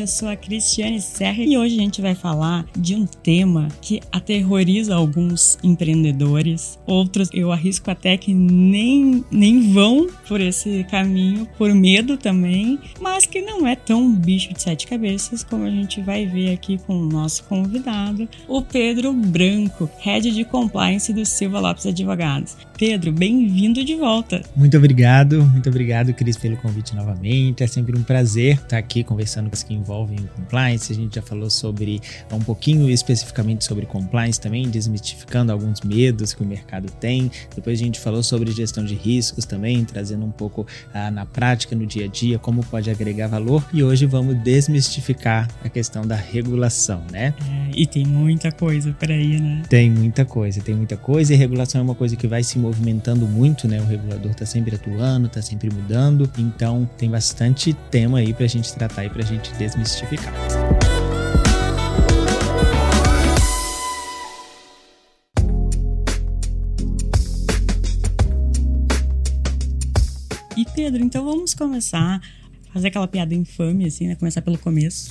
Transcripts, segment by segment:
Eu sou a Cristiane Serra e hoje a gente vai falar de um tema que aterroriza alguns empreendedores, outros eu arrisco até que nem, nem vão por esse caminho, por medo também, mas que não é tão bicho de sete cabeças como a gente vai ver aqui com o nosso convidado, o Pedro Branco, Head de Compliance do Silva Lopes Advogados. Pedro, bem-vindo de volta. Muito obrigado, muito obrigado, Cris, pelo convite novamente. É sempre um prazer estar aqui conversando com os que envolvem o compliance. A gente já falou sobre um pouquinho especificamente sobre compliance também, desmistificando alguns medos que o mercado tem. Depois a gente falou sobre gestão de riscos também, trazendo um pouco ah, na prática, no dia a dia, como pode agregar valor. E hoje vamos desmistificar a questão da regulação, né? É, e tem muita coisa por aí, né? Tem muita coisa, tem muita coisa. E regulação é uma coisa que vai se movimentando muito, né? O regulador está sempre atuando, está sempre mudando. Então tem bastante tema aí para a gente tratar e para a gente desmistificar. E Pedro, então vamos começar fazer aquela piada infame, assim, né? Começar pelo começo.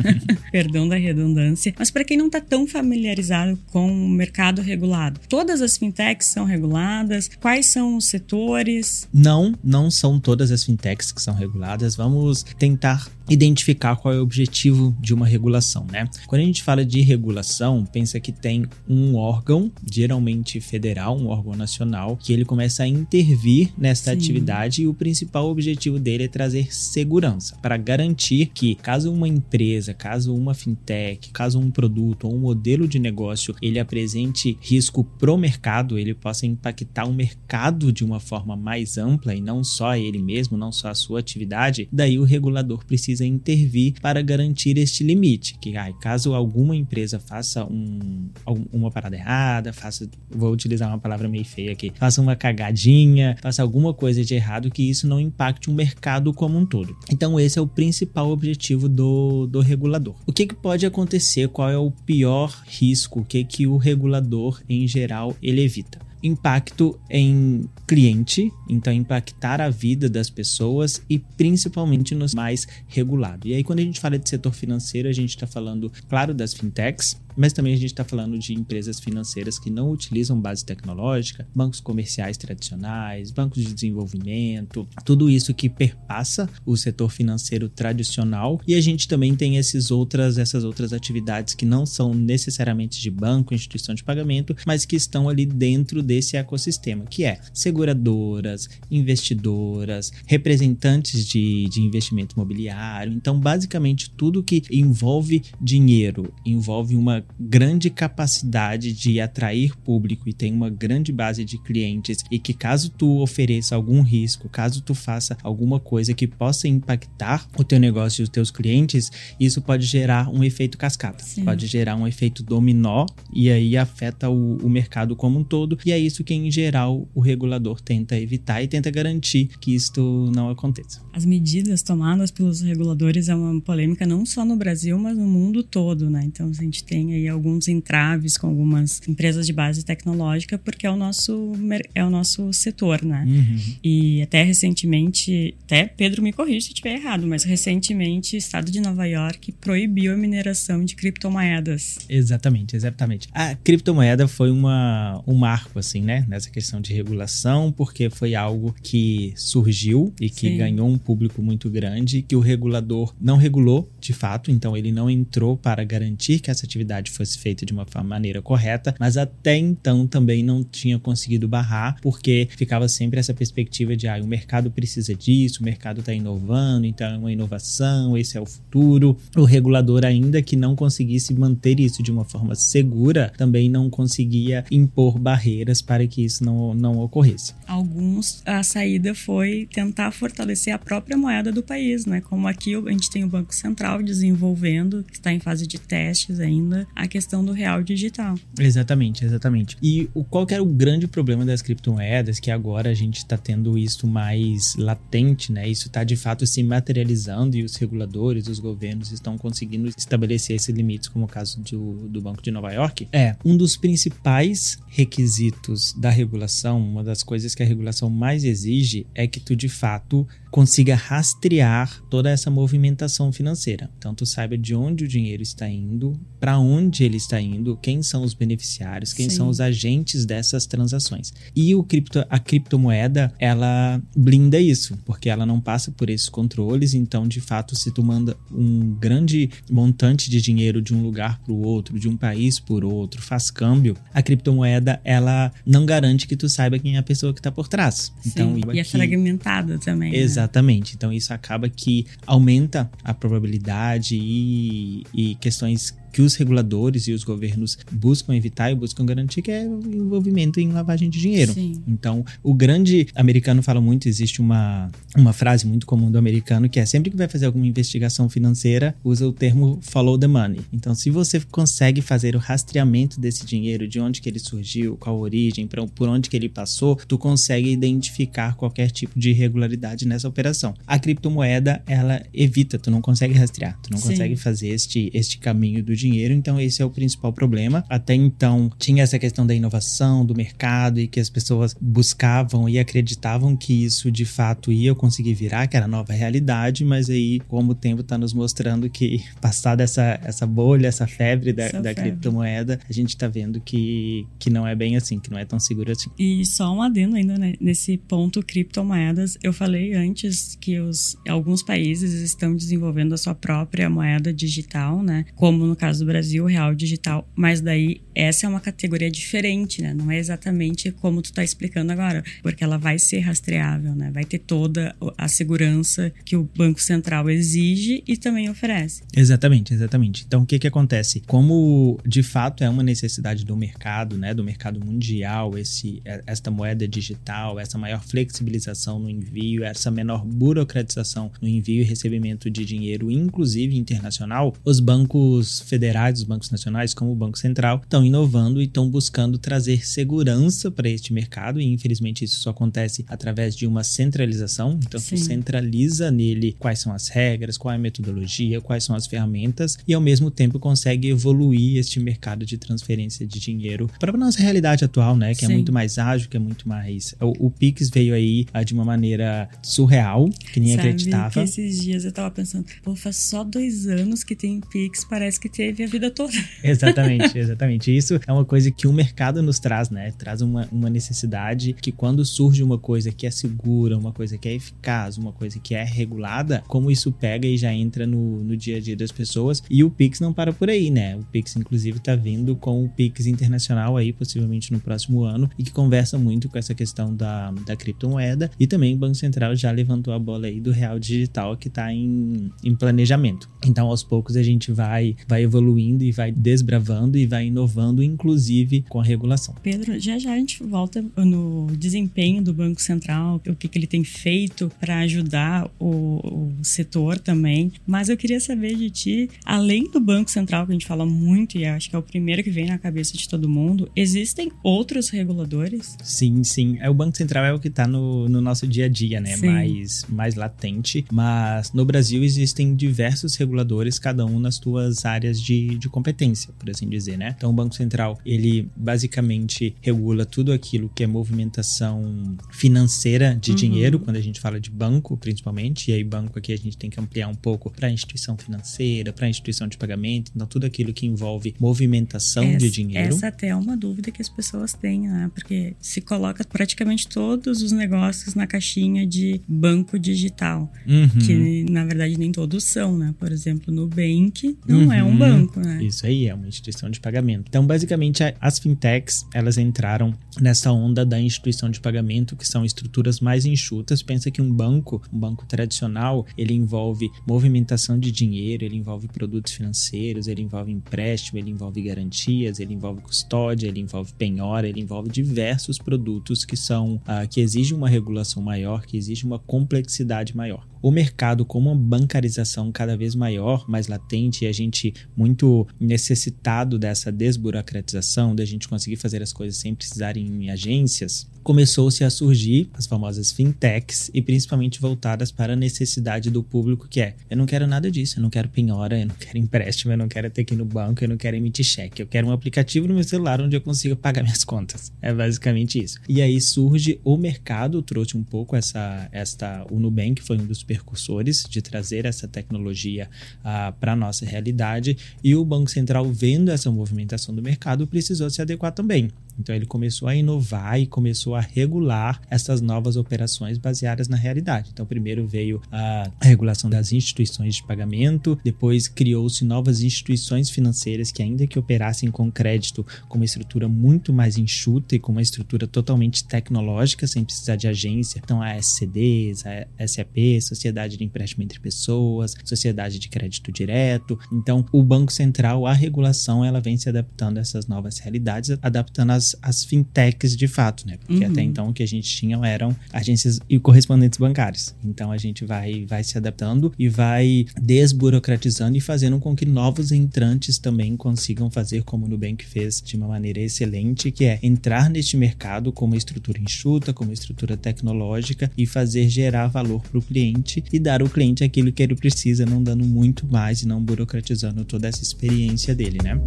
Perdão da redundância. Mas para quem não está tão familiarizado com o mercado regulado, todas as fintechs são reguladas? Quais são os setores? Não, não são todas as fintechs que são reguladas. Vamos tentar identificar qual é o objetivo de uma regulação, né? Quando a gente fala de regulação, pensa que tem um órgão, geralmente federal, um órgão nacional, que ele começa a intervir nesta Sim. atividade e o principal objetivo dele é trazer segurança para garantir que caso uma empresa, caso uma fintech, caso um produto ou um modelo de negócio ele apresente risco pro mercado, ele possa impactar o mercado de uma forma mais ampla e não só ele mesmo, não só a sua atividade, daí o regulador precisa intervir para garantir este limite. Que ai, caso alguma empresa faça um, uma parada errada, faça, vou utilizar uma palavra meio feia aqui, faça uma cagadinha, faça alguma coisa de errado, que isso não impacte o mercado como um todo. Então, esse é o principal objetivo do, do regulador. O que, que pode acontecer? Qual é o pior risco? O que, que o regulador, em geral, ele evita? Impacto em cliente, então impactar a vida das pessoas e principalmente nos mais regulados. E aí, quando a gente fala de setor financeiro, a gente está falando, claro, das fintechs, mas também a gente está falando de empresas financeiras que não utilizam base tecnológica, bancos comerciais tradicionais, bancos de desenvolvimento, tudo isso que perpassa o setor financeiro tradicional. E a gente também tem esses outras, essas outras atividades que não são necessariamente de banco, instituição de pagamento, mas que estão ali dentro desse ecossistema, que é seguradoras, investidoras, representantes de, de investimento imobiliário. Então, basicamente, tudo que envolve dinheiro, envolve uma grande capacidade de atrair público e tem uma grande base de clientes e que caso tu ofereça algum risco, caso tu faça alguma coisa que possa impactar o teu negócio e os teus clientes, isso pode gerar um efeito cascata, Sim. pode gerar um efeito dominó e aí afeta o, o mercado como um todo e aí isso que, em geral, o regulador tenta evitar e tenta garantir que isto não aconteça. As medidas tomadas pelos reguladores é uma polêmica não só no Brasil, mas no mundo todo, né? Então, a gente tem aí alguns entraves com algumas empresas de base tecnológica, porque é o nosso, é o nosso setor, né? Uhum. E até recentemente, até Pedro me corrija se estiver errado, mas recentemente o estado de Nova York proibiu a mineração de criptomoedas. Exatamente, exatamente. A criptomoeda foi uma, um marco, assim, assim, né? Nessa questão de regulação, porque foi algo que surgiu e que Sim. ganhou um público muito grande, que o regulador não regulou de fato, então ele não entrou para garantir que essa atividade fosse feita de uma maneira correta, mas até então também não tinha conseguido barrar, porque ficava sempre essa perspectiva de ah, o mercado precisa disso, o mercado está inovando, então é uma inovação, esse é o futuro. O regulador, ainda que não conseguisse manter isso de uma forma segura, também não conseguia impor barreiras medidas para que isso não, não ocorresse. Alguns, a saída foi tentar fortalecer a própria moeda do país, né? Como aqui a gente tem o Banco Central desenvolvendo, que está em fase de testes ainda, a questão do real digital. Exatamente, exatamente. E o, qual que era o grande problema das criptomoedas, que agora a gente está tendo isso mais latente, né? Isso está de fato se materializando e os reguladores, os governos estão conseguindo estabelecer esses limites, como o caso do, do Banco de Nova York. É, um dos principais requisitos da regulação, uma das coisas que a regulação mais exige é que tu de fato consiga rastrear toda essa movimentação financeira. Então tu saiba de onde o dinheiro está indo, para onde ele está indo, quem são os beneficiários, quem Sim. são os agentes dessas transações. E o cripto, a criptomoeda, ela blinda isso, porque ela não passa por esses controles, então de fato se tu manda um grande montante de dinheiro de um lugar para o outro, de um país por outro, faz câmbio, a criptomoeda ela não garante que tu saiba quem é a pessoa que está por trás. Sim, então, e é fragmentada também. Exatamente. Né? Exatamente. Então isso acaba que aumenta a probabilidade e, e questões que os reguladores e os governos buscam evitar e buscam garantir, que é o envolvimento em lavagem de dinheiro. Sim. Então, o grande americano fala muito, existe uma, uma frase muito comum do americano que é sempre que vai fazer alguma investigação financeira, usa o termo follow the money. Então, se você consegue fazer o rastreamento desse dinheiro, de onde que ele surgiu, qual a origem, por onde que ele passou, tu consegue identificar qualquer tipo de irregularidade nessa operação. A criptomoeda, ela evita, tu não consegue rastrear, tu não Sim. consegue fazer este, este caminho do dinheiro, então esse é o principal problema. Até então tinha essa questão da inovação, do mercado e que as pessoas buscavam e acreditavam que isso de fato ia conseguir virar, que era nova realidade, mas aí, como o tempo está nos mostrando que passada essa, essa bolha, essa febre da, essa da febre. criptomoeda, a gente está vendo que, que não é bem assim, que não é tão seguro assim. E só um adendo ainda né, nesse ponto criptomoedas, eu falei antes que os, alguns países estão desenvolvendo a sua própria moeda digital, né? Como no caso caso do Brasil, real digital, mas daí essa é uma categoria diferente, né? Não é exatamente como tu tá explicando agora, porque ela vai ser rastreável, né? Vai ter toda a segurança que o Banco Central exige e também oferece. Exatamente, exatamente. Então o que que acontece? Como de fato é uma necessidade do mercado, né, do mercado mundial, esse é, esta moeda digital, essa maior flexibilização no envio, essa menor burocratização no envio e recebimento de dinheiro, inclusive internacional, os bancos federais federais, os bancos nacionais, como o Banco Central, estão inovando e estão buscando trazer segurança para este mercado, e infelizmente isso só acontece através de uma centralização. Então, Sim. centraliza nele quais são as regras, qual é a metodologia, quais são as ferramentas, e ao mesmo tempo consegue evoluir este mercado de transferência de dinheiro para a nossa realidade atual, né? Que é Sim. é muito mais ágil, que é muito mais. O, o Pix veio aí uh, de uma maneira surreal, que nem Sabe acreditava. Que esses dias eu tava pensando, pô, faz só dois anos que tem Pix, parece que teve teve a vida toda. Exatamente, exatamente. Isso é uma coisa que o mercado nos traz, né? Traz uma, uma necessidade que quando surge uma coisa que é segura, uma coisa que é eficaz, uma coisa que é regulada, como isso pega e já entra no, no dia a dia das pessoas. E o Pix não para por aí, né? O Pix, inclusive, tá vindo com o Pix internacional aí, possivelmente no próximo ano, e que conversa muito com essa questão da, da criptomoeda. E também o Banco Central já levantou a bola aí do real digital que tá em, em planejamento. Então, aos poucos, a gente vai, vai evoluir evoluindo e vai desbravando e vai inovando, inclusive com a regulação. Pedro, já já a gente volta no desempenho do Banco Central, o que, que ele tem feito para ajudar o, o, setor também. Mas eu queria saber de ti, além do Banco Central, que a gente fala muito e acho que é o primeiro que vem na cabeça de todo mundo, existem outros reguladores? Sim, sim. É, o Banco Central é o que está no, no, nosso dia a dia, né? Mais, mais latente. Mas no Brasil existem diversos reguladores, cada um nas suas áreas de de, de competência, por assim dizer, né? Então o Banco Central, ele basicamente regula tudo aquilo que é movimentação financeira de uhum. dinheiro, quando a gente fala de banco, principalmente, e aí banco aqui a gente tem que ampliar um pouco para instituição financeira, para instituição de pagamento, então tudo aquilo que envolve movimentação essa, de dinheiro. Essa até é uma dúvida que as pessoas têm, né? Porque se coloca praticamente todos os negócios na caixinha de banco digital, uhum. que na verdade nem todos são, né? Por exemplo, no Nubank não uhum. é um banco banco, né? Isso aí, é uma instituição de pagamento. Então, basicamente, as fintechs, elas entraram nessa onda da instituição de pagamento, que são estruturas mais enxutas. Pensa que um banco, um banco tradicional, ele envolve movimentação de dinheiro, ele envolve produtos financeiros, ele envolve empréstimo, ele envolve garantias, ele envolve custódia, ele envolve penhora, ele envolve diversos produtos que são uh, que exigem uma regulação maior, que exigem uma complexidade maior o mercado como uma bancarização cada vez maior, mais latente, e a gente muito necessitado dessa desburocratização, da gente conseguir fazer as coisas sem precisar em agências, começou-se a surgir as famosas fintechs e principalmente voltadas para a necessidade do público que é, eu não quero nada disso, eu não quero penhora, eu não quero empréstimo, eu não quero ter que ir no banco, eu não quero emitir cheque, eu quero um aplicativo no meu celular onde eu consiga pagar minhas contas. É basicamente isso. E aí surge o mercado, trouxe um pouco essa, esta, o Nubank foi um dos percursores de trazer essa tecnologia uh, para a nossa realidade e o Banco Central vendo essa movimentação do mercado precisou se adequar também. Então ele começou a inovar e começou a regular essas novas operações baseadas na realidade. Então primeiro veio a regulação das instituições de pagamento, depois criou-se novas instituições financeiras que ainda que operassem com crédito com uma estrutura muito mais enxuta e com uma estrutura totalmente tecnológica, sem precisar de agência. Então a SCDs, a SAP, Sociedade de Empréstimo entre Pessoas, Sociedade de Crédito Direto. Então o Banco Central, a regulação, ela vem se adaptando a essas novas realidades, adaptando as as, fintechs de fato, né? Porque uhum. até então o que a gente tinha eram agências e correspondentes bancários. Então a gente vai, vai se adaptando e vai desburocratizando e fazendo com que novos entrantes também consigam fazer como o Nubank fez de uma maneira excelente, que é entrar neste mercado com uma estrutura enxuta, com uma estrutura tecnológica e fazer gerar valor para o cliente e dar ao cliente aquilo que ele precisa, não dando muito mais e não burocratizando toda essa experiência dele, né?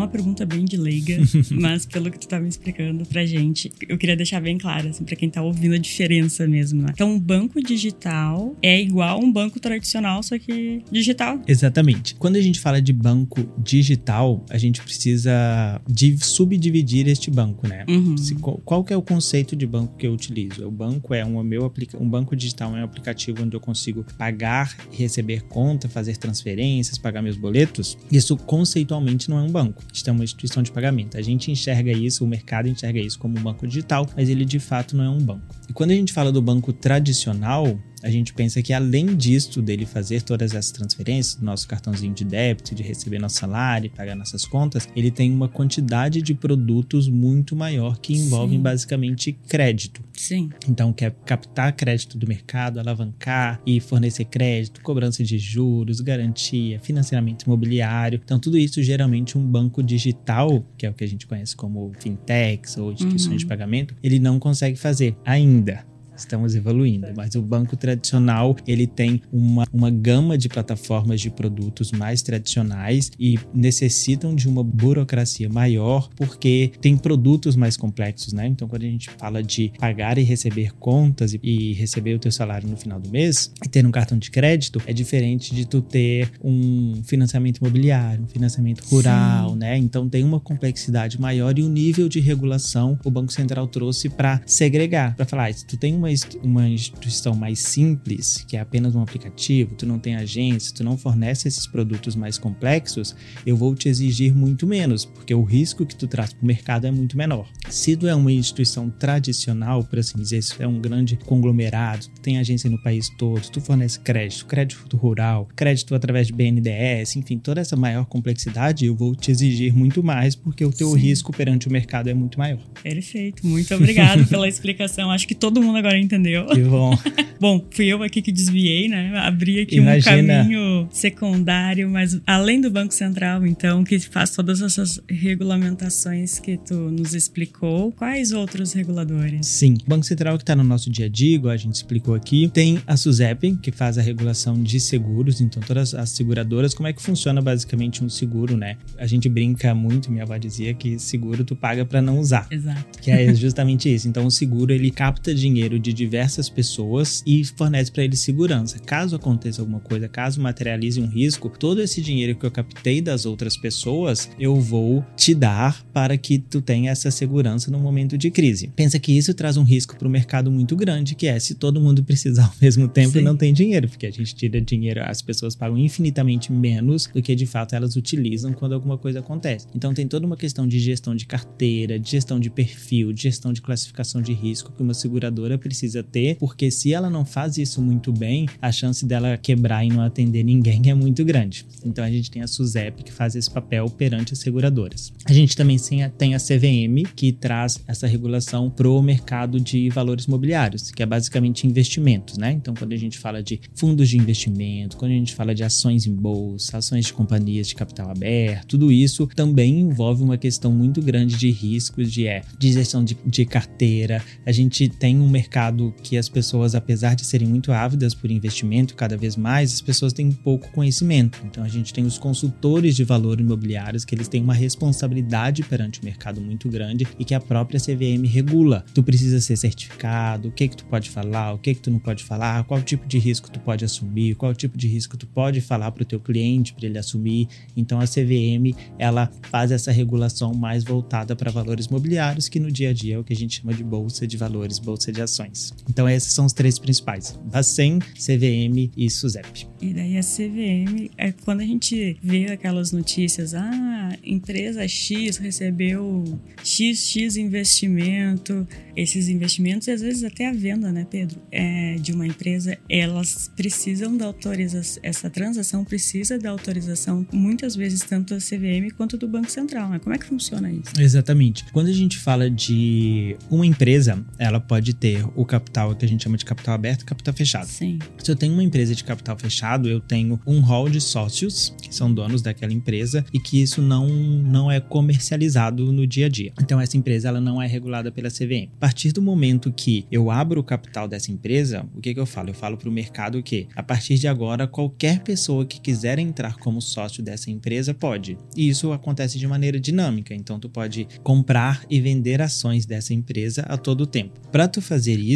Uma pergunta bem de leiga, mas pelo que tu tá me explicando pra gente, eu queria deixar bem claro, assim, pra quem tá ouvindo a diferença mesmo, né? Então, um banco digital é igual um banco tradicional, só que digital. Exatamente. Quando a gente fala de banco digital, a gente precisa de subdividir este banco, né? Uhum. Se, qual que é o conceito de banco que eu utilizo? O banco é um meu um banco digital é um aplicativo onde eu consigo pagar, receber conta, fazer transferências, pagar meus boletos. Isso conceitualmente não é um banco. É uma instituição de pagamento. A gente enxerga isso, o mercado enxerga isso como um banco digital, mas ele de fato não é um banco. E quando a gente fala do banco tradicional, a gente pensa que além disso, dele fazer todas essas transferências, do nosso cartãozinho de débito, de receber nosso salário, pagar nossas contas, ele tem uma quantidade de produtos muito maior que envolvem Sim. basicamente crédito. Sim. Então, quer captar crédito do mercado, alavancar e fornecer crédito, cobrança de juros, garantia, financiamento imobiliário. Então, tudo isso geralmente um banco digital, que é o que a gente conhece como fintechs ou instituições uhum. de pagamento, ele não consegue fazer ainda estamos evoluindo, mas o banco tradicional ele tem uma, uma gama de plataformas de produtos mais tradicionais e necessitam de uma burocracia maior porque tem produtos mais complexos, né? Então, quando a gente fala de pagar e receber contas e, e receber o teu salário no final do mês e ter um cartão de crédito é diferente de tu ter um financiamento imobiliário, um financiamento rural, Sim. né? Então tem uma complexidade maior e o nível de regulação o Banco Central trouxe para segregar, para falar, ah, se tu tem uma uma instituição mais simples, que é apenas um aplicativo, tu não tem agência, tu não fornece esses produtos mais complexos, eu vou te exigir muito menos, porque o risco que tu traz para o mercado é muito menor. Se tu é uma instituição tradicional, por assim dizer, se tu é um grande conglomerado, tu tem agência no país todo, tu fornece crédito, crédito rural, crédito através de BNDES, enfim, toda essa maior complexidade, eu vou te exigir muito mais, porque o teu Sim. risco perante o mercado é muito maior. Perfeito, muito obrigado pela explicação. Acho que todo mundo agora entendeu? Que bom. bom, fui eu aqui que desviei, né? Abri aqui Imagina. um caminho secundário, mas além do Banco Central, então, que faz todas essas regulamentações que tu nos explicou, quais outros reguladores? Sim, o Banco Central que está no nosso dia a dia, igual a gente explicou aqui, tem a SUSEP, que faz a regulação de seguros, então todas as seguradoras, como é que funciona basicamente um seguro, né? A gente brinca muito, minha avó dizia que seguro tu paga para não usar. Exato. Que é justamente isso. Então o seguro ele capta dinheiro de diversas pessoas e fornece para eles segurança. Caso aconteça alguma coisa, caso materialize um risco, todo esse dinheiro que eu captei das outras pessoas, eu vou te dar para que tu tenha essa segurança no momento de crise. Pensa que isso traz um risco para o mercado muito grande, que é se todo mundo precisar ao mesmo tempo e não tem dinheiro, porque a gente tira dinheiro, as pessoas pagam infinitamente menos do que de fato elas utilizam quando alguma coisa acontece. Então tem toda uma questão de gestão de carteira, de gestão de perfil, de gestão de classificação de risco que uma seguradora precisa ter, porque se ela não faz isso muito bem, a chance dela quebrar e não atender ninguém é muito grande. Então a gente tem a SUSEP que faz esse papel perante as seguradoras. A gente também tem a CVM que traz essa regulação pro mercado de valores mobiliários, que é basicamente investimentos, né? Então quando a gente fala de fundos de investimento, quando a gente fala de ações em bolsa, ações de companhias de capital aberto, tudo isso também envolve uma questão muito grande de riscos, de, é, de gestão de, de carteira. A gente tem um mercado que as pessoas, apesar de serem muito ávidas por investimento, cada vez mais, as pessoas têm pouco conhecimento. Então a gente tem os consultores de valor imobiliários que eles têm uma responsabilidade perante o mercado muito grande e que a própria CVM regula. Tu precisa ser certificado, o que que tu pode falar, o que que tu não pode falar, qual tipo de risco tu pode assumir, qual tipo de risco tu pode falar para o teu cliente para ele assumir. Então a CVM ela faz essa regulação mais voltada para valores mobiliários, que no dia a dia é o que a gente chama de bolsa de valores, bolsa de ações. Então esses são os três principais: Bacen, CVM e SUSEP. E daí a CVM, é quando a gente vê aquelas notícias, ah, empresa X recebeu XX investimento, esses investimentos e às vezes até a venda, né, Pedro, é, de uma empresa, elas precisam da autorização, essa transação precisa da autorização muitas vezes tanto da CVM quanto do Banco Central, né? Como é que funciona isso? Exatamente. Quando a gente fala de uma empresa, ela pode ter o capital que a gente chama de capital aberto e capital fechado. Sim. Se eu tenho uma empresa de capital fechado, eu tenho um hall de sócios que são donos daquela empresa e que isso não, não é comercializado no dia a dia. Então essa empresa ela não é regulada pela CVM. A partir do momento que eu abro o capital dessa empresa, o que, que eu falo? Eu falo para o mercado que a partir de agora qualquer pessoa que quiser entrar como sócio dessa empresa pode. E isso acontece de maneira dinâmica. Então tu pode comprar e vender ações dessa empresa a todo tempo. Para tu fazer isso,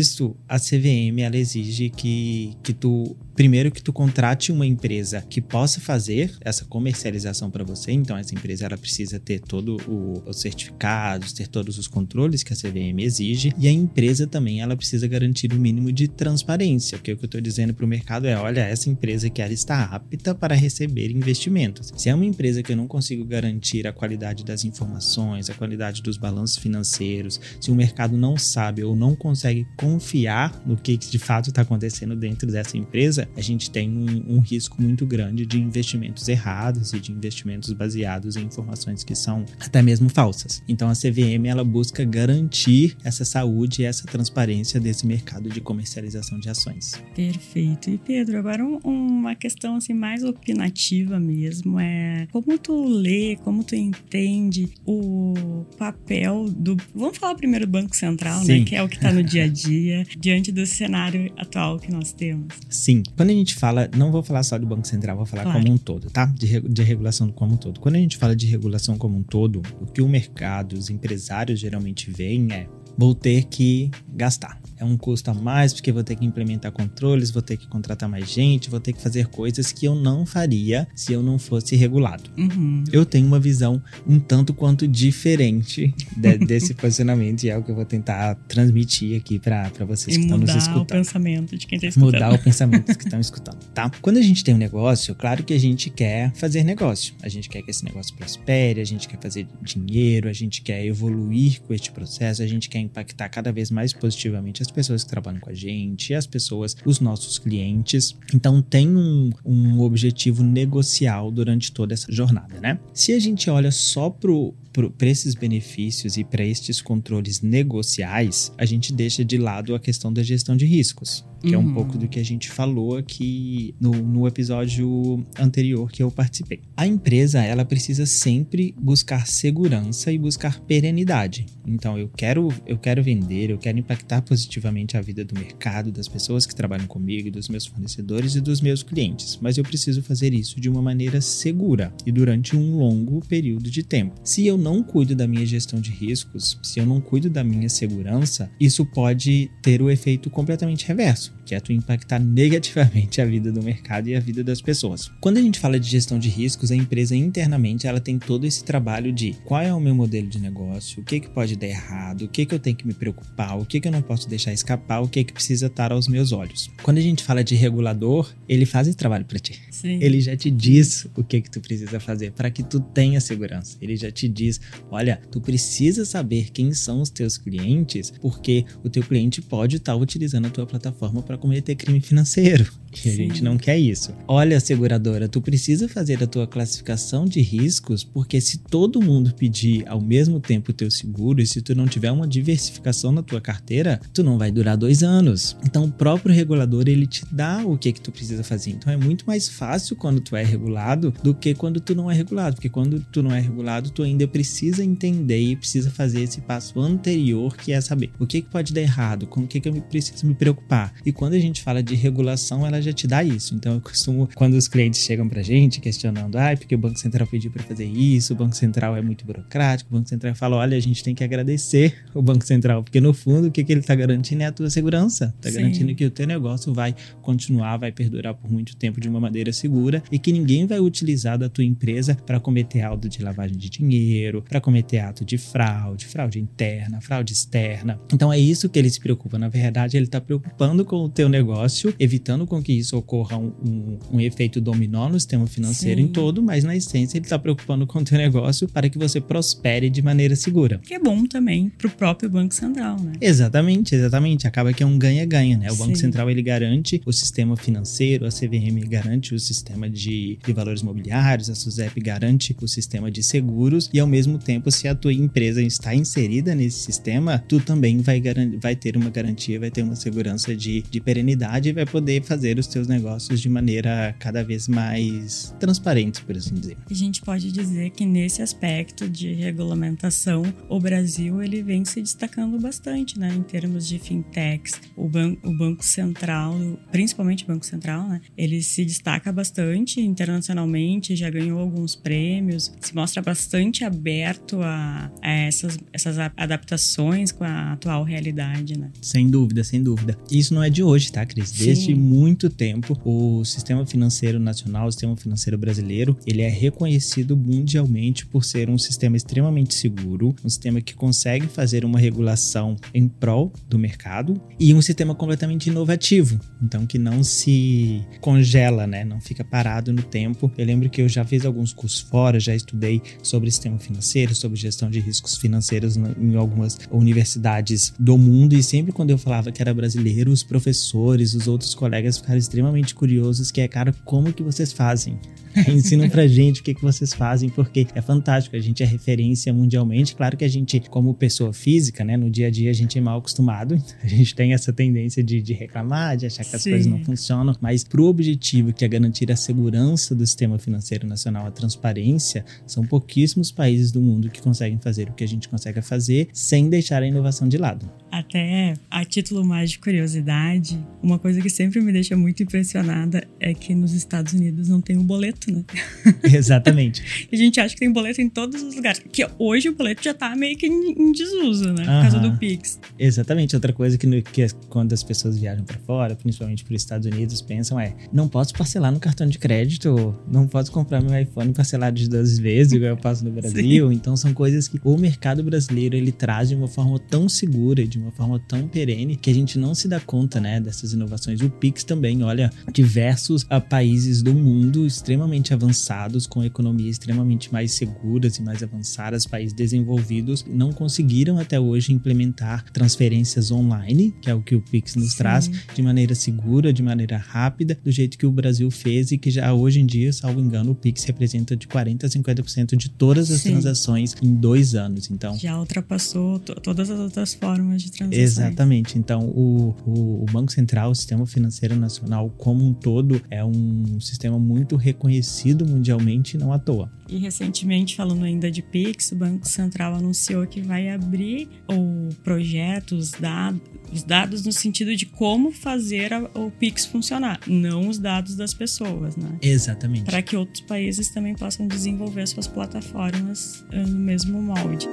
a CVM ela exige que, que tu primeiro que tu contrate uma empresa que possa fazer essa comercialização para você. Então essa empresa ela precisa ter todo o, os certificados, ter todos os controles que a CVM exige e a empresa também ela precisa garantir o um mínimo de transparência. Porque o que eu estou dizendo para o mercado é, olha, essa empresa que ela está apta para receber investimentos. Se é uma empresa que eu não consigo garantir a qualidade das informações, a qualidade dos balanços financeiros, se o mercado não sabe ou não consegue confiar no que de fato está acontecendo dentro dessa empresa a gente tem um, um, risco muito grande de investimentos errados e de investimentos baseados em informações que são até mesmo falsas. Então a CVM ela busca garantir essa saúde e essa transparência desse mercado de comercialização de ações. Perfeito. E Pedro, agora um, uma questão assim mais opinativa mesmo é como tu lê, como tu entende o papel do, vamos falar primeiro do Banco Central, né, Sim. né, que é o que está no dia a dia diante do cenário atual que nós temos. Sim. Quando a gente fala, não vou falar só do Banco Central, vou falar claro. como um todo, tá? De, de regulação como um todo. Quando a gente fala de regulação como um todo, o que o mercado, os empresários geralmente veem é vou ter que gastar é um custo a mais, porque vou ter que implementar controles, vou ter que contratar mais gente, vou ter que fazer coisas que eu não faria se eu não fosse regulado. Uhum. Eu tenho uma visão um tanto quanto diferente de, desse posicionamento e é o que eu vou tentar transmitir aqui para vocês e que estão nos escutando. Mudar o pensamento de quem está escutando. Mudar o pensamento que estão escutando, tá? Quando a gente tem um negócio, claro que a gente quer fazer negócio. A gente quer que esse negócio prospere, a gente quer fazer dinheiro, a gente quer evoluir com este processo, a gente quer impactar cada vez mais positivamente as pessoas que trabalham com a gente, as pessoas, os nossos clientes. Então tem um, um objetivo negocial durante toda essa jornada, né? Se a gente olha só pro para esses benefícios e para estes controles negociais, a gente deixa de lado a questão da gestão de riscos que uhum. é um uhum. pouco do que a gente falou aqui no, no episódio anterior que eu participei. A empresa, ela precisa sempre buscar segurança e buscar perenidade. Então, eu quero, eu eu quero vender, eu quero impactar positivamente a vida do mercado, das pessoas que trabalham comigo, dos meus fornecedores e dos meus clientes, mas eu preciso fazer isso de uma maneira segura e durante um longo período de tempo. Se eu não cuido da minha gestão de riscos, se eu não cuido da minha segurança, isso pode ter o efeito completamente reverso, tu impactar negativamente a vida do mercado e a vida das pessoas. Quando a gente fala de gestão de riscos, a empresa internamente ela tem todo esse trabalho de qual é o meu modelo de negócio, o que, que pode dar errado, o que, que eu tenho que me preocupar, o que, que eu não posso deixar escapar, o que, que precisa estar aos meus olhos. Quando a gente fala de regulador, ele faz esse trabalho para ti. Sim. Ele já te diz o que, que tu precisa fazer para que tu tenha segurança. Ele já te diz, olha, tu precisa saber quem são os teus clientes, porque o teu cliente pode estar utilizando a tua plataforma para cometer crime financeiro. E a gente não quer isso. Olha, seguradora, tu precisa fazer a tua classificação de riscos, porque se todo mundo pedir ao mesmo tempo o teu seguro e se tu não tiver uma diversificação na tua carteira, tu não vai durar dois anos. Então, o próprio regulador ele te dá o que que tu precisa fazer. Então, é muito mais fácil quando tu é regulado do que quando tu não é regulado, porque quando tu não é regulado, tu ainda precisa entender e precisa fazer esse passo anterior, que é saber o que que pode dar errado, com o que que eu preciso me preocupar. E quando a gente fala de regulação, ela já te dá isso. Então eu costumo, quando os clientes chegam pra gente questionando, ah, porque o Banco Central pediu para fazer isso, o Banco Central é muito burocrático, o Banco Central fala, olha, a gente tem que agradecer o Banco Central, porque no fundo o que, que ele tá garantindo é a tua segurança. Tá Sim. garantindo que o teu negócio vai continuar, vai perdurar por muito tempo de uma maneira segura e que ninguém vai utilizar da tua empresa para cometer ato de lavagem de dinheiro, para cometer ato de fraude, fraude interna, fraude externa. Então é isso que ele se preocupa. Na verdade, ele está preocupando com o teu negócio, evitando com que isso ocorra um, um, um efeito dominó no sistema financeiro Sim. em todo, mas na essência ele está preocupando com o teu negócio para que você prospere de maneira segura. Que é bom também pro próprio Banco Central, né? Exatamente, exatamente. Acaba que é um ganha-ganha, né? O Banco Sim. Central ele garante o sistema financeiro, a CVM garante o sistema de, de valores mobiliários, a SUSEP garante o sistema de seguros e ao mesmo tempo, se a tua empresa está inserida nesse sistema, tu também vai, vai ter uma garantia, vai ter uma segurança de, de perenidade e vai poder fazer os teus negócios de maneira cada vez mais transparente, por assim dizer. A gente pode dizer que nesse aspecto de regulamentação, o Brasil ele vem se destacando bastante, né, em termos de fintechs. O, ban o Banco Central, principalmente o Banco Central, né, ele se destaca bastante internacionalmente, já ganhou alguns prêmios, se mostra bastante aberto a, a essas, essas adaptações com a atual realidade, né? Sem dúvida, sem dúvida. Isso não é de hoje, tá, Cris? Desde Sim. muito tempo, o sistema financeiro nacional, o sistema financeiro brasileiro, ele é reconhecido mundialmente por ser um sistema extremamente seguro, um sistema que consegue fazer uma regulação em prol do mercado e um sistema completamente inovativo, então que não se congela, né? Não fica parado no tempo. Eu lembro que eu já fiz alguns cursos fora, já estudei sobre sistema financeiro, sobre gestão de riscos financeiros na- em algumas universidades do mundo e sempre quando eu falava que era brasileiro, os professores, os outros colegas ficaram extremamente curiosos que é, cara, como que vocês fazem? Ensinam pra gente o que, que vocês fazem, porque é fantástico, a gente é referência mundialmente. Claro que a gente, como pessoa física, né, no dia a dia a gente é mal acostumado, a gente tem essa tendência de, de reclamar, de achar que as Sim. coisas não funcionam, mas pro objetivo que é garantir a segurança do sistema financeiro nacional, a transparência, são pouquíssimos países do mundo que conseguem fazer o que a gente consegue fazer sem deixar a inovação de lado. Até a título mais de curiosidade, uma coisa que sempre me deixa muito impressionada é que nos Estados Unidos não tem o boleto, né? Exatamente. A gente acha que tem boleto em todos os lugares. Que hoje o boleto já tá meio que em, desuso, né? Por causa do Pix. Exatamente. Outra coisa que, no- que as- quando as pessoas viajam para fora, principalmente para os Estados Unidos, pensam é: não posso parcelar no cartão de crédito, não posso comprar meu iPhone parcelado de 12 vezes, igual eu passo no Brasil. Então são coisas que o mercado brasileiro ele traz de uma forma tão segura, de uma forma tão perene, que a gente não se dá conta, né, dessas inovações. O Pix também, olha, diversos ah, países do mundo extremamente avançados, com economias extremamente mais seguras e mais avançadas, países desenvolvidos, não conseguiram até hoje implementar transferências online, que é o que o Pix nos Sim. traz, de maneira segura, de maneira rápida, do jeito que o Brasil fez e que já hoje em dia, salvo engano, o Pix representa de 40% a 50% de todas as Sim. transações em dois anos. Então, Já ultrapassou to- todas as outras formas de transações. Exatamente. Então, o, o, o, Banco Central, o Sistema Financeiro Nacional como um todo, é um sistema muito reconhecido mundialmente, não à toa. E recentemente, falando ainda de Pix, o Banco Central anunciou que vai abrir o projeto, os dados, os dados no sentido de como fazer a, o Pix funcionar, não os dados das pessoas, né? Exatamente. Para que outros países também possam desenvolver suas plataformas eh, no mesmo molde.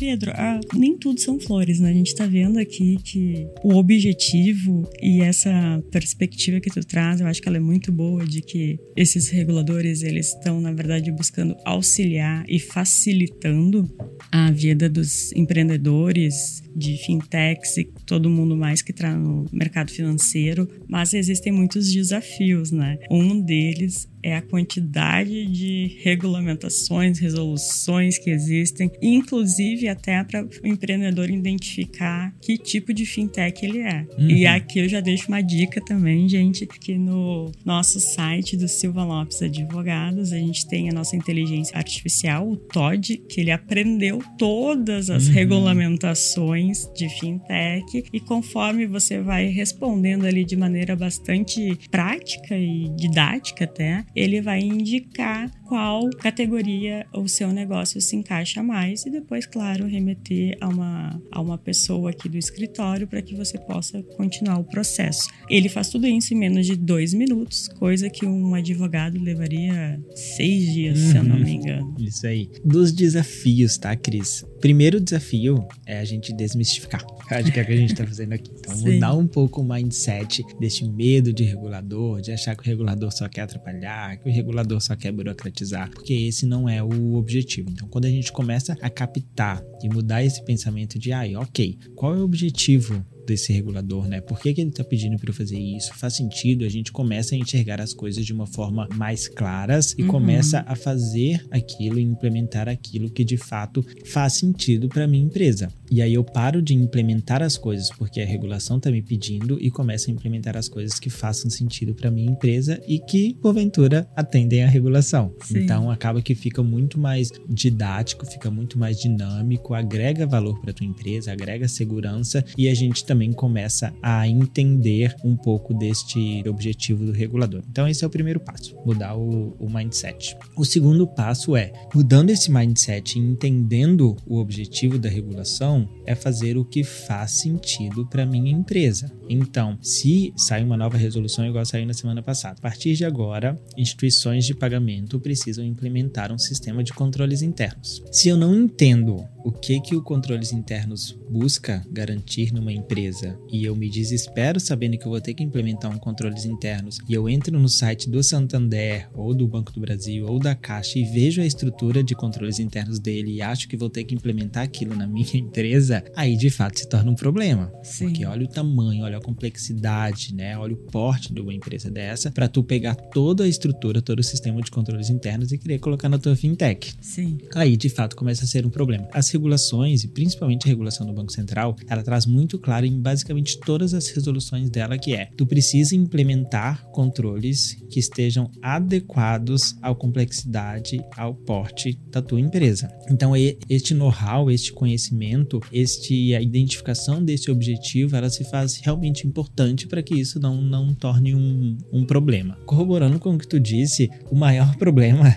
Pedro, ah, nem tudo são flores, né? A gente tá vendo aqui que o objetivo e essa perspectiva que tu traz, eu acho que ela é muito boa de que esses reguladores, eles estão, na verdade, buscando auxiliar e facilitando a vida dos empreendedores, de fintechs e todo mundo mais que está no mercado financeiro, mas existem muitos desafios, né? Um deles é a quantidade de regulamentações, resoluções que existem, inclusive até para o empreendedor identificar que tipo de fintech ele é. Uhum. E aqui eu já deixo uma dica também, gente, que no nosso site do Silva Lopes Advogados, a gente tem a nossa inteligência artificial, o Todd, que ele aprendeu todas as uhum. regulamentações de fintech e conforme você vai respondendo ali de maneira bastante prática e didática até, ele vai indicar qual categoria o seu negócio se encaixa mais e depois, claro, remeter a uma, a uma pessoa aqui do escritório para que você possa continuar o processo. Ele faz tudo isso em menos de dois minutos, coisa que um advogado levaria seis dias, uhum. se eu não me engano. Isso aí. Dos desafios, tá, Cris? Primeiro desafio é a gente desmistificar. Acho que é o que a gente está fazendo aqui. Então, Sim. mudar um pouco o mindset desse medo de regulador, de achar que o regulador só quer atrapalhar, que o regulador só quer burocratizar, porque esse não é o objetivo. Então, quando a gente começa a captar e mudar esse pensamento de, ai, ah, ok, qual é o objetivo desse regulador, né? Por que, que ele está pedindo para eu fazer isso? Faz sentido? A gente começa a enxergar as coisas de uma forma mais claras e uhum. começa a fazer aquilo e implementar aquilo que de fato faz sentido para minha empresa. E aí eu paro de implementar as coisas porque a regulação está me pedindo e começo a implementar as coisas que façam sentido para minha empresa e que porventura atendem à regulação. Sim. Então acaba que fica muito mais didático, fica muito mais dinâmico, agrega valor para tua empresa, agrega segurança e a gente também começa a entender um pouco deste objetivo do regulador. Então, esse é o primeiro passo, mudar o, o mindset. O segundo passo é, mudando esse mindset e entendendo o objetivo da regulação, é fazer o que faz sentido para minha empresa. Então, se sai uma nova resolução igual saiu na semana passada, a partir de agora, instituições de pagamento precisam implementar um sistema de controles internos. Se eu não entendo o que que o controles internos busca garantir numa empresa e eu me desespero sabendo que eu vou ter que implementar um controles internos e eu entro no site do Santander ou do Banco do Brasil ou da Caixa e vejo a estrutura de controles internos dele e acho que vou ter que implementar aquilo na minha empresa, aí de fato se torna um problema. Sim. Porque olha o tamanho, olha a complexidade, né? Olha o porte de uma empresa dessa para tu pegar toda a estrutura, todo o sistema de controles internos e querer colocar na tua fintech. Sim. Aí de fato começa a ser um problema. As regulações e principalmente a regulação do Banco Central, ela traz muito claro em basicamente todas as resoluções dela que é: tu precisa implementar controles que estejam adequados à complexidade, ao porte da tua empresa. Então, este know-how, este conhecimento, este a identificação desse objetivo, ela se faz realmente importante para que isso não, não torne um, um problema. Corroborando com o que tu disse, o maior problema,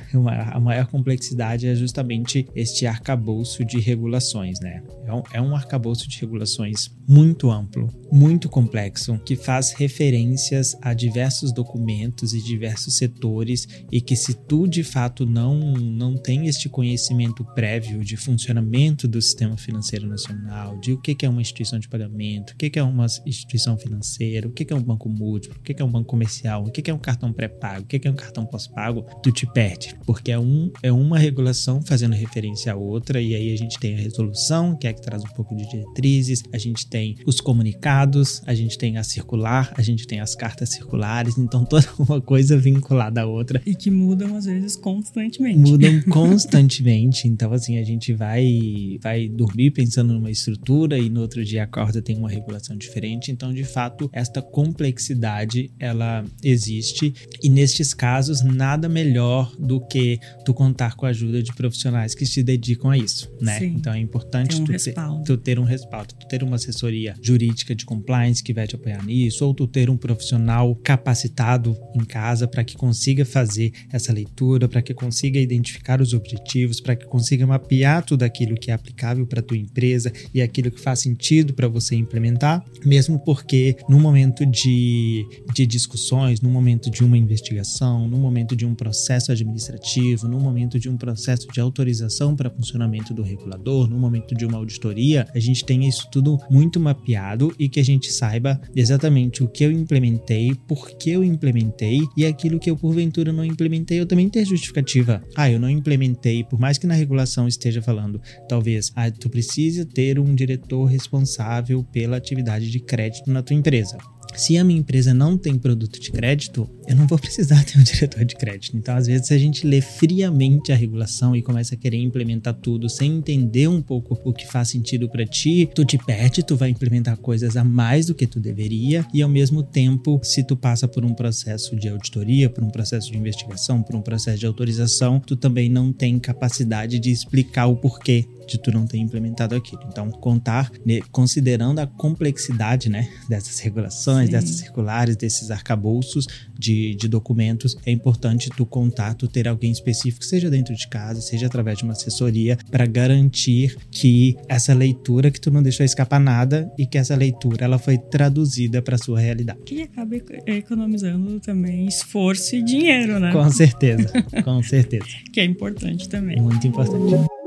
a maior complexidade é justamente este arcabouço de regulações, né? É um, é um arcabouço de regulações muito amplo, muito complexo, que faz referências a diversos documentos e diversos setores e que se tu de fato não, não tem este conhecimento prévio de funcionamento do sistema financeiro nacional, de o que é uma instituição de pagamento, o que é uma instituição financeira, o que é um banco múltiplo, o que é um banco comercial, o que é um cartão pré-pago, o que é um cartão pós-pago, tu te perde, porque é, um, é uma regulação fazendo referência a outra e aí a gente tem a resolução, que é que traz um pouco de diretrizes, a gente tem os comunicados, a gente tem a circular, a gente tem as cartas circulares, então toda uma coisa vinculada à outra. E que mudam às vezes constantemente. Mudam constantemente, então assim, a gente vai vai dormir pensando numa estrutura e no outro dia acorda tem uma regulação diferente, então de fato esta complexidade ela existe e nestes casos nada melhor do que tu contar com a ajuda de profissionais que se dedicam a isso, né? Sim. Então é importante um tu, ter, tu ter um respaldo, tu ter uma assessoria jurídica de compliance que vai te apoiar nisso, ou tu ter um profissional capacitado em casa para que consiga fazer essa leitura, para que consiga identificar os objetivos, para que consiga mapear tudo aquilo que é aplicável para tua empresa e aquilo que faz sentido para você implementar, mesmo porque no momento de, de discussões, no momento de uma investigação, no momento de um processo administrativo, no momento de um processo de autorização para funcionamento do regulador, no momento de uma auditoria, a gente tenha isso tudo muito mapeado e que a gente saiba exatamente o que eu implementei, por que eu implementei e aquilo que eu porventura não implementei, eu também ter justificativa. Ah, eu não implementei, por mais que na regulação esteja falando, talvez, ah, tu precisa ter um diretor responsável pela atividade de crédito na tua empresa. Se a minha empresa não tem produto de crédito, eu não vou precisar ter um diretor de crédito. Então, às vezes, se a gente lê friamente a regulação e começa a querer implementar tudo sem entender um pouco o que faz sentido para ti, tu te perde, tu vai implementar coisas a mais do que tu deveria e ao mesmo tempo, se tu passa por um processo de auditoria, por um processo de investigação, por um processo de autorização, tu também não tem capacidade de explicar o porquê de tu não ter implementado aquilo. Então, contar, né, considerando a complexidade, né, dessas regulações, Sim. dessas circulares, desses arcabouços de, de documentos, é importante tu contar, tu ter alguém específico, seja dentro de casa, seja através de uma assessoria, para garantir que essa leitura, que tu não deixou escapar nada e que essa leitura, ela foi traduzida para sua realidade. Que acaba economizando também esforço e dinheiro, né? Com certeza, com certeza. que é importante também. Muito importante.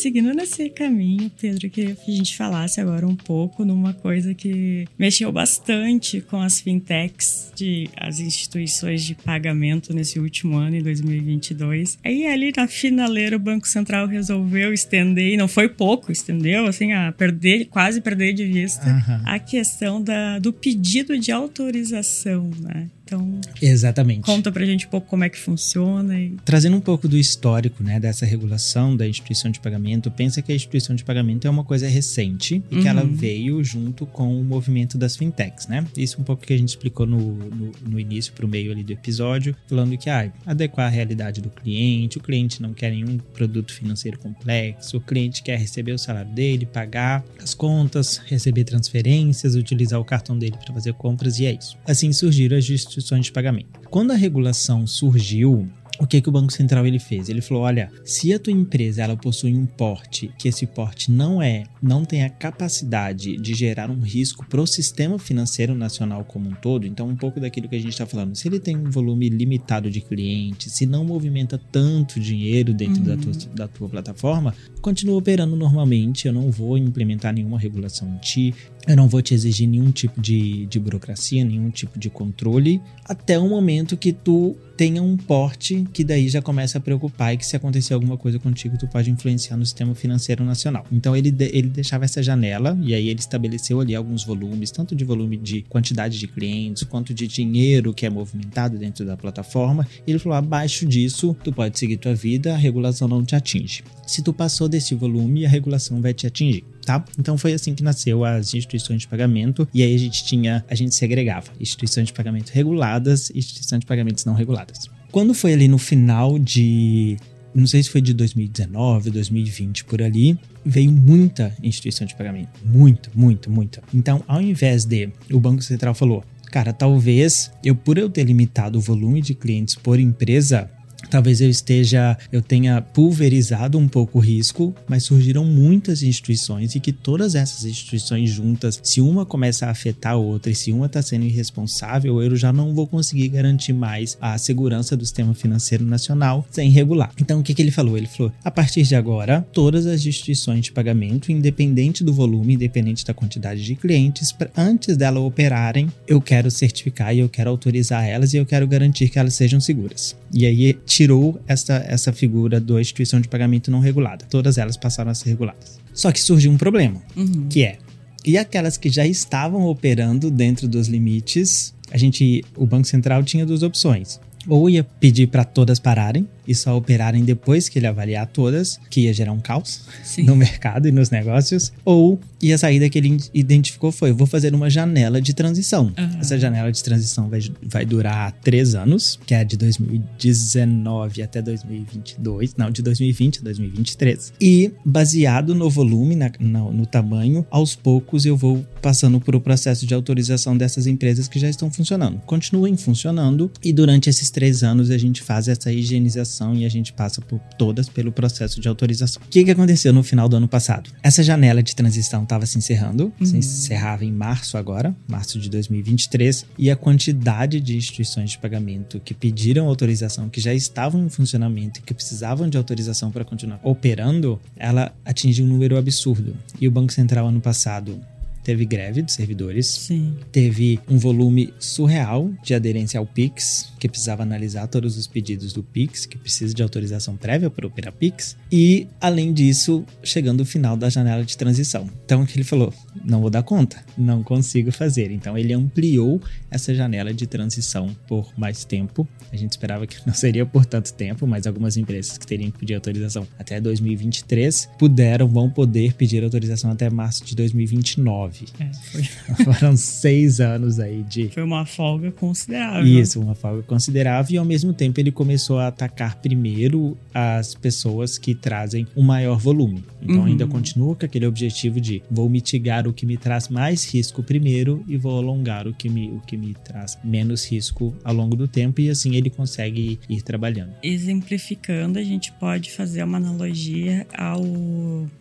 Seguindo nesse caminho, Pedro, que a gente falasse agora um pouco numa coisa que mexeu bastante com as fintechs, de, as instituições de pagamento nesse último ano, em 2022. Aí ali na finaleira o Banco Central resolveu estender, e não foi pouco, estendeu, assim, a perder, quase perder de vista, uhum. a questão da, do pedido de autorização, né? Então, exatamente. Conta pra gente um pouco como é que funciona. E... Trazendo um pouco do histórico, né, dessa regulação da instituição de pagamento, pensa que a instituição de pagamento é uma coisa recente e uhum. que ela uhum. veio junto com o movimento das fintechs, né? Isso um pouco que a gente explicou no, no, no início pro meio ali do episódio, falando que ah, adequar a realidade do cliente, o cliente não quer nenhum produto financeiro complexo, o cliente quer receber o salário dele, pagar as contas, receber transferências, utilizar o cartão dele para fazer compras e é isso. Assim surgiram as instituições de pagamento. Quando a regulação surgiu, o que, que o Banco Central ele fez? Ele falou: olha, se a tua empresa ela possui um porte que esse porte não é, não tem a capacidade de gerar um risco para o sistema financeiro nacional como um todo, então um pouco daquilo que a gente está falando, se ele tem um volume limitado de clientes, se não movimenta tanto dinheiro dentro uhum. da, tua, da tua plataforma, continua operando normalmente. Eu não vou implementar nenhuma regulação em ti, eu não vou te exigir nenhum tipo de, de burocracia, nenhum tipo de controle, até o momento que tu tenha um porte que daí já começa a preocupar e que se acontecer alguma coisa contigo, tu pode influenciar no sistema financeiro nacional. Então ele, ele deixava essa janela e aí ele estabeleceu ali alguns volumes, tanto de volume de quantidade de clientes, quanto de dinheiro que é movimentado dentro da plataforma. Ele falou: abaixo disso, tu pode seguir tua vida, a regulação não te atinge. Se tu passou desse volume, a regulação vai te atingir tá? Então foi assim que nasceu as instituições de pagamento e aí a gente tinha, a gente segregava instituições de pagamento reguladas e instituições de pagamentos não reguladas. Quando foi ali no final de não sei se foi de 2019, 2020 por ali, veio muita instituição de pagamento. Muita, muito, muita. Então, ao invés de o Banco Central falou, cara, talvez eu, por eu ter limitado o volume de clientes por empresa, Talvez eu esteja, eu tenha pulverizado um pouco o risco, mas surgiram muitas instituições e que todas essas instituições juntas, se uma começa a afetar a outra e se uma está sendo irresponsável, eu já não vou conseguir garantir mais a segurança do sistema financeiro nacional sem regular. Então o que, que ele falou? Ele falou: a partir de agora, todas as instituições de pagamento, independente do volume, independente da quantidade de clientes, antes dela operarem, eu quero certificar e eu quero autorizar elas e eu quero garantir que elas sejam seguras. E aí tirou essa, essa figura da instituição de pagamento não regulada. Todas elas passaram a ser reguladas. Só que surgiu um problema, uhum. que é e aquelas que já estavam operando dentro dos limites, a gente, o Banco Central tinha duas opções. Ou ia pedir para todas pararem, e só operarem depois que ele avaliar todas, que ia gerar um caos Sim. no mercado e nos negócios, ou e a saída que ele identificou foi: vou fazer uma janela de transição. Uhum. Essa janela de transição vai, vai durar três anos, que é de 2019 até 2022, não, de 2020 a 2023. E baseado no volume, na, no, no tamanho, aos poucos eu vou passando por o processo de autorização dessas empresas que já estão funcionando. Continuem funcionando e durante esses três anos a gente faz essa higienização e a gente passa por todas pelo processo de autorização. O que, que aconteceu no final do ano passado? Essa janela de transição estava se encerrando, uhum. se encerrava em março agora, março de 2023, e a quantidade de instituições de pagamento que pediram autorização, que já estavam em funcionamento e que precisavam de autorização para continuar operando, ela atingiu um número absurdo. E o Banco Central ano passado teve greve de servidores, Sim. teve um volume surreal de aderência ao Pix, que precisava analisar todos os pedidos do Pix, que precisa de autorização prévia para operar Pix, e além disso, chegando o final da janela de transição. Então, ele falou? Não vou dar conta, não consigo fazer. Então, ele ampliou essa janela de transição por mais tempo. A gente esperava que não seria por tanto tempo, mas algumas empresas que teriam que pedir autorização até 2023 puderam, vão poder pedir autorização até março de 2029. É, foi... Foram seis anos aí de. Foi uma folga considerável. Isso, uma folga considerável. E ao mesmo tempo ele começou a atacar primeiro as pessoas que trazem um maior volume. Então uhum. ainda continua com aquele objetivo de vou mitigar o que me traz mais risco primeiro e vou alongar o que me, o que me traz menos risco ao longo do tempo. E assim ele consegue ir trabalhando. Exemplificando, a gente pode fazer uma analogia ao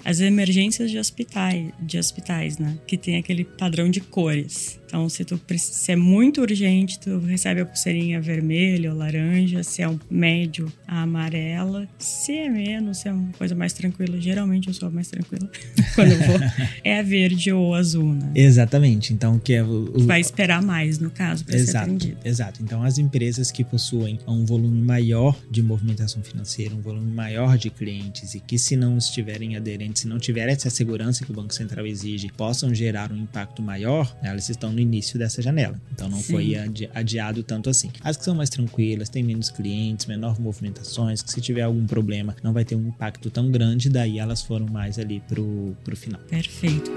às emergências de hospitais, de hospitais, né? Que tem aquele padrão de cores. Então, se, tu, se é muito urgente, tu recebe a pulseirinha vermelha ou laranja. Se é um médio, a amarela. Se é menos, se é uma coisa mais tranquila. Geralmente eu sou mais tranquila quando eu vou. é a verde ou azul, né? Exatamente. Então, que é o, o... Vai esperar mais, no caso, para ser atendido. Exato. Então, as empresas que possuem um volume maior de movimentação financeira, um volume maior de clientes e que, se não estiverem aderentes, se não tiverem essa segurança que o Banco Central exige, possam gerar um impacto maior, elas estão no início dessa janela. Então não Sim. foi adi adiado tanto assim. As que são mais tranquilas, têm menos clientes, menor movimentações, que se tiver algum problema não vai ter um impacto tão grande, daí elas foram mais ali pro, pro final. Perfeito.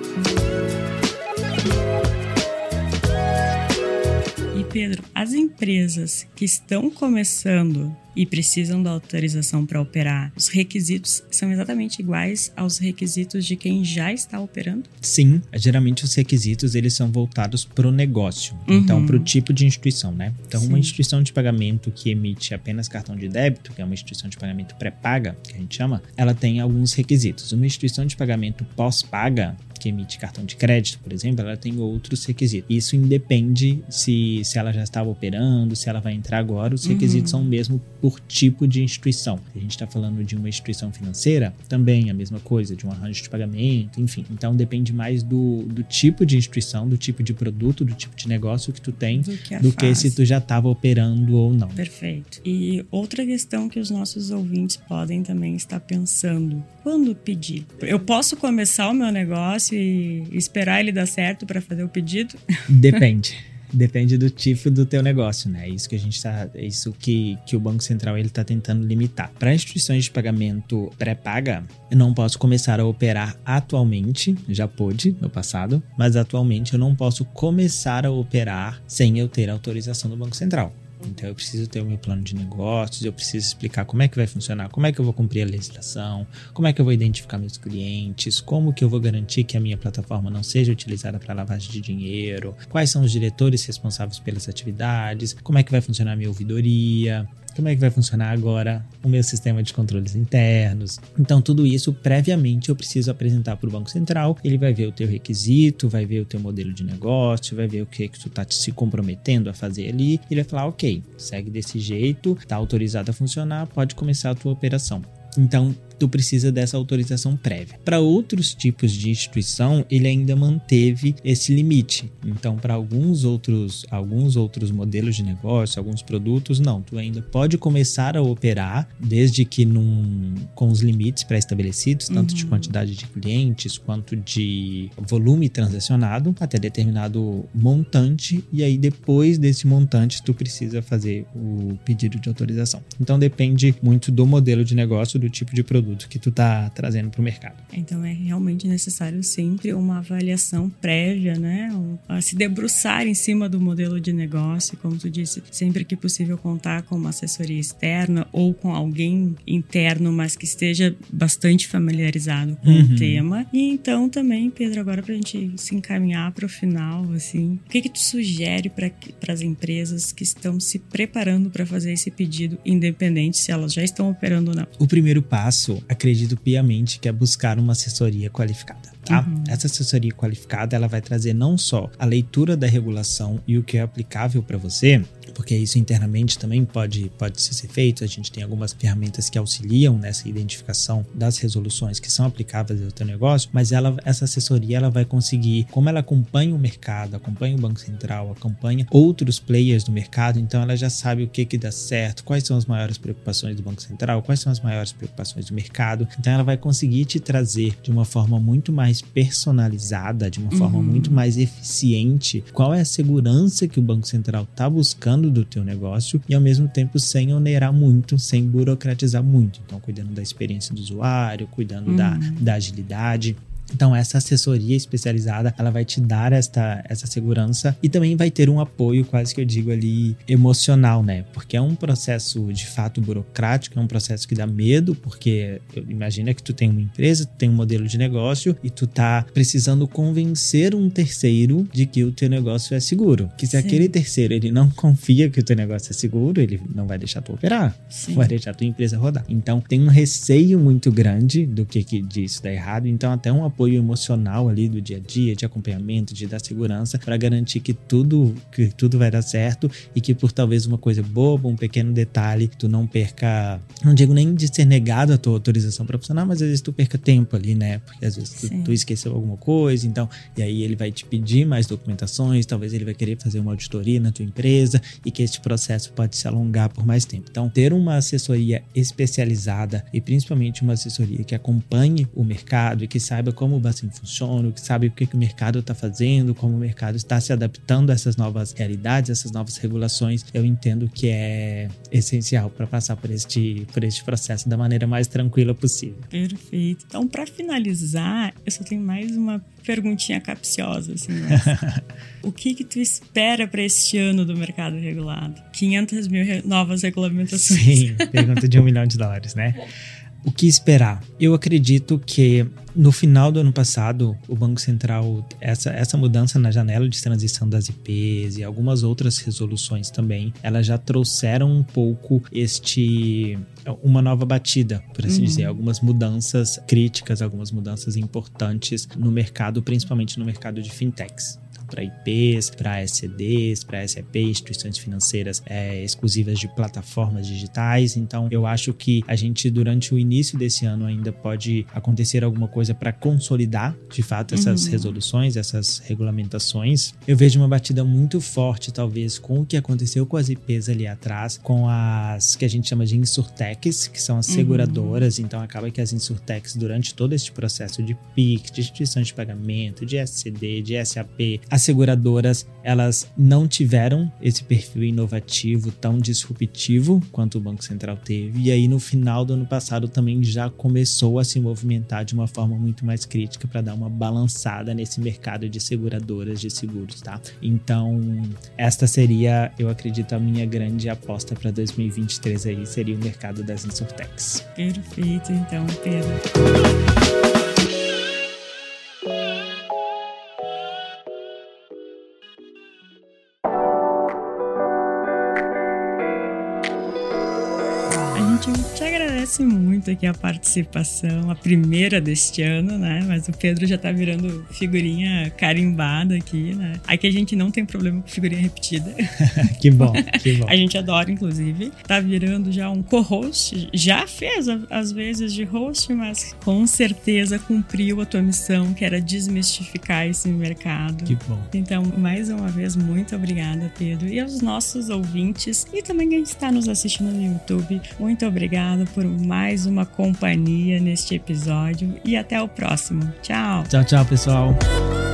Pedro, as empresas que estão começando e precisam da autorização para operar, os requisitos são exatamente iguais aos requisitos de quem já está operando? Sim, geralmente os requisitos eles são voltados para o negócio, uhum. então para o tipo de instituição, né? Então Sim. uma instituição de pagamento que emite apenas cartão de débito, que é uma instituição de pagamento pré-paga, que a gente chama, ela tem alguns requisitos. Uma instituição de pagamento pós-paga, que emite cartão de crédito, por exemplo, ela tem outros requisitos. Isso independe se, se ela já estava operando, se ela vai entrar agora, os requisitos uhum. são o mesmo por tipo de instituição. A gente está falando de uma instituição financeira, também a mesma coisa, de um arranjo de pagamento, enfim. Então depende mais do, do tipo de instituição, do tipo de produto, do tipo de negócio que tu tem, do que, do que se tu já estava operando ou não. Perfeito. E outra questão que os nossos ouvintes podem também estar pensando: quando pedir? Eu posso começar o meu negócio esperar ele dar certo para fazer o pedido? Depende. Depende do tipo do teu negócio, né? É isso que a gente tá, é isso que, que o Banco Central ele tá tentando limitar. Para instituições de pagamento pré-paga, eu não posso começar a operar atualmente, já pude no passado, mas atualmente eu não posso começar a operar sem eu ter autorização do Banco Central. Então eu preciso ter o meu plano de negócios, eu preciso explicar como é que vai funcionar, como é que eu vou cumprir a legislação, como é que eu vou identificar meus clientes, como que eu vou garantir que a minha plataforma não seja utilizada para lavagem de dinheiro, quais são os diretores responsáveis pelas atividades, como é que vai funcionar a minha ouvidoria, como é que vai funcionar agora o meu sistema de controles internos. Então, tudo isso previamente eu preciso apresentar para o Banco Central. Ele vai ver o teu requisito, vai ver o teu modelo de negócio, vai ver o que, que tu está se comprometendo a fazer ali. Ele vai falar, ok, segue desse jeito, está autorizado a funcionar, pode começar a tua operação. Então, tu precisa dessa autorização prévia. Para outros tipos de instituição, ele ainda manteve esse limite. Então, para alguns outros, alguns outros modelos de negócio, alguns produtos, não, tu ainda pode começar a operar desde que num, com os limites pré-estabelecidos, tanto uhum. de quantidade de clientes quanto de volume transacionado até determinado montante e aí depois desse montante tu precisa fazer o pedido de autorização. Então depende muito do modelo de negócio, do tipo de produto que tu tá trazendo para o mercado. Então é realmente necessário sempre uma avaliação prévia, né? se debruçar em cima do modelo de negócio, como tu disse, sempre que possível contar com uma assessoria externa ou com alguém interno, mas que esteja bastante familiarizado com uhum. o tema. E então também, Pedro, agora para a gente se encaminhar para o final, assim, o que que tu sugere para as empresas que estão se preparando para fazer esse pedido, independente se elas já estão operando ou não? O primeiro passo, acredito piamente, que é buscar uma assessoria qualificada tá? Uhum. Essa assessoria qualificada ela vai trazer não só a leitura da regulação e o que é aplicável para você, porque isso internamente também pode, pode ser feito. A gente tem algumas ferramentas que auxiliam nessa identificação das resoluções que são aplicáveis ao teu negócio, mas ela, essa assessoria ela vai conseguir, como ela acompanha o mercado, acompanha o Banco Central, acompanha outros players do mercado, então ela já sabe o que que dá certo, quais são as maiores preocupações do Banco Central, quais são as maiores preocupações do mercado. Então ela vai conseguir te trazer de uma forma muito mais mais personalizada, de uma forma uhum. muito mais eficiente, qual é a segurança que o Banco Central está buscando do teu negócio e ao mesmo tempo sem onerar muito, sem burocratizar muito. Então, cuidando da experiência do usuário, cuidando uhum. da, da agilidade. Então, essa assessoria especializada, ela vai te dar esta, essa segurança e também vai ter um apoio, quase que eu digo ali, emocional, né? Porque é um processo de fato burocrático, é um processo que dá medo, porque imagina que tu tem uma empresa, tu tem um modelo de negócio e tu tá precisando convencer um terceiro de que o teu negócio é seguro. Que se Sim. aquele terceiro ele não confia que o teu negócio é seguro, ele não vai deixar tu operar, Sim. vai deixar tua empresa rodar. Então, tem um receio muito grande do que, que disso dá errado, então até um apoio apoio emocional ali do dia a dia, de acompanhamento, de dar segurança para garantir que tudo que tudo vai dar certo e que por talvez uma coisa boba, um pequeno detalhe, tu não perca, não digo nem de ser negado a tua autorização para funcionar, mas às vezes tu perca tempo ali, né? Porque às vezes tu, tu, esqueceu alguma coisa, então, e aí ele vai te pedir mais documentações, talvez ele vai querer fazer uma auditoria na tua empresa e que este processo pode se alongar por mais tempo. Então, ter uma assessoria especializada e principalmente uma assessoria que acompanhe o mercado e que saiba como como o Bacen funciona, que sabe o que, que o mercado está fazendo, como o mercado está se adaptando a essas novas realidades, essas novas regulações, eu entendo que é essencial para passar por este, por este processo da maneira mais tranquila possível. Perfeito. Então, para finalizar, eu só tenho mais uma perguntinha capciosa, assim, o que que tu espera para este ano do mercado regulado? 500 mil novas regulamentações. Sim, pergunta de um milhão de dólares, né? O que esperar? Eu acredito que no final do ano passado, o Banco Central, essa, essa mudança na janela de transição das IPs e algumas outras resoluções também, elas já trouxeram um pouco este uma nova batida, por assim uhum. dizer, algumas mudanças críticas, algumas mudanças importantes no mercado, principalmente no mercado de fintechs para IPs, para SCDs, para SAP, instituições financeiras é, exclusivas de plataformas digitais. Então, eu acho que a gente, durante o início desse ano, ainda pode acontecer alguma coisa para consolidar, de fato, essas uhum. resoluções, essas regulamentações. Eu vejo uma batida muito forte, talvez, com o que aconteceu com as IPs ali atrás, com as que a gente chama de insurtechs, que são as uhum. seguradoras. Então, acaba que as insurtechs, durante todo este processo de PIX, de instituições de pagamento, de SCD, de SAP, as seguradoras elas não tiveram esse perfil inovativo tão disruptivo quanto o Banco Central teve. E aí no final do ano passado também já começou a se movimentar de uma forma muito mais crítica para dar uma balançada nesse mercado de seguradoras de seguros, tá? Então, esta seria, eu acredito, a minha grande aposta para 2023 aí seria o mercado das insurtechs. Perfeito, então, Pedro. Gente te agradece muito aqui a participação, a primeira deste ano, né? Mas o Pedro já tá virando figurinha carimbada aqui, né? Aqui a gente não tem problema com figurinha repetida. que bom, que bom. a gente adora, inclusive. Tá virando já um co-host. Já fez às vezes de host, mas com certeza cumpriu a tua missão, que era desmistificar esse mercado. Que bom. Então, mais uma vez, muito obrigada, Pedro. E aos nossos ouvintes e também quem está nos assistindo no YouTube, muito obrigada por mais uma companhia neste episódio e até o próximo. Tchau. Tchau, tchau, pessoal.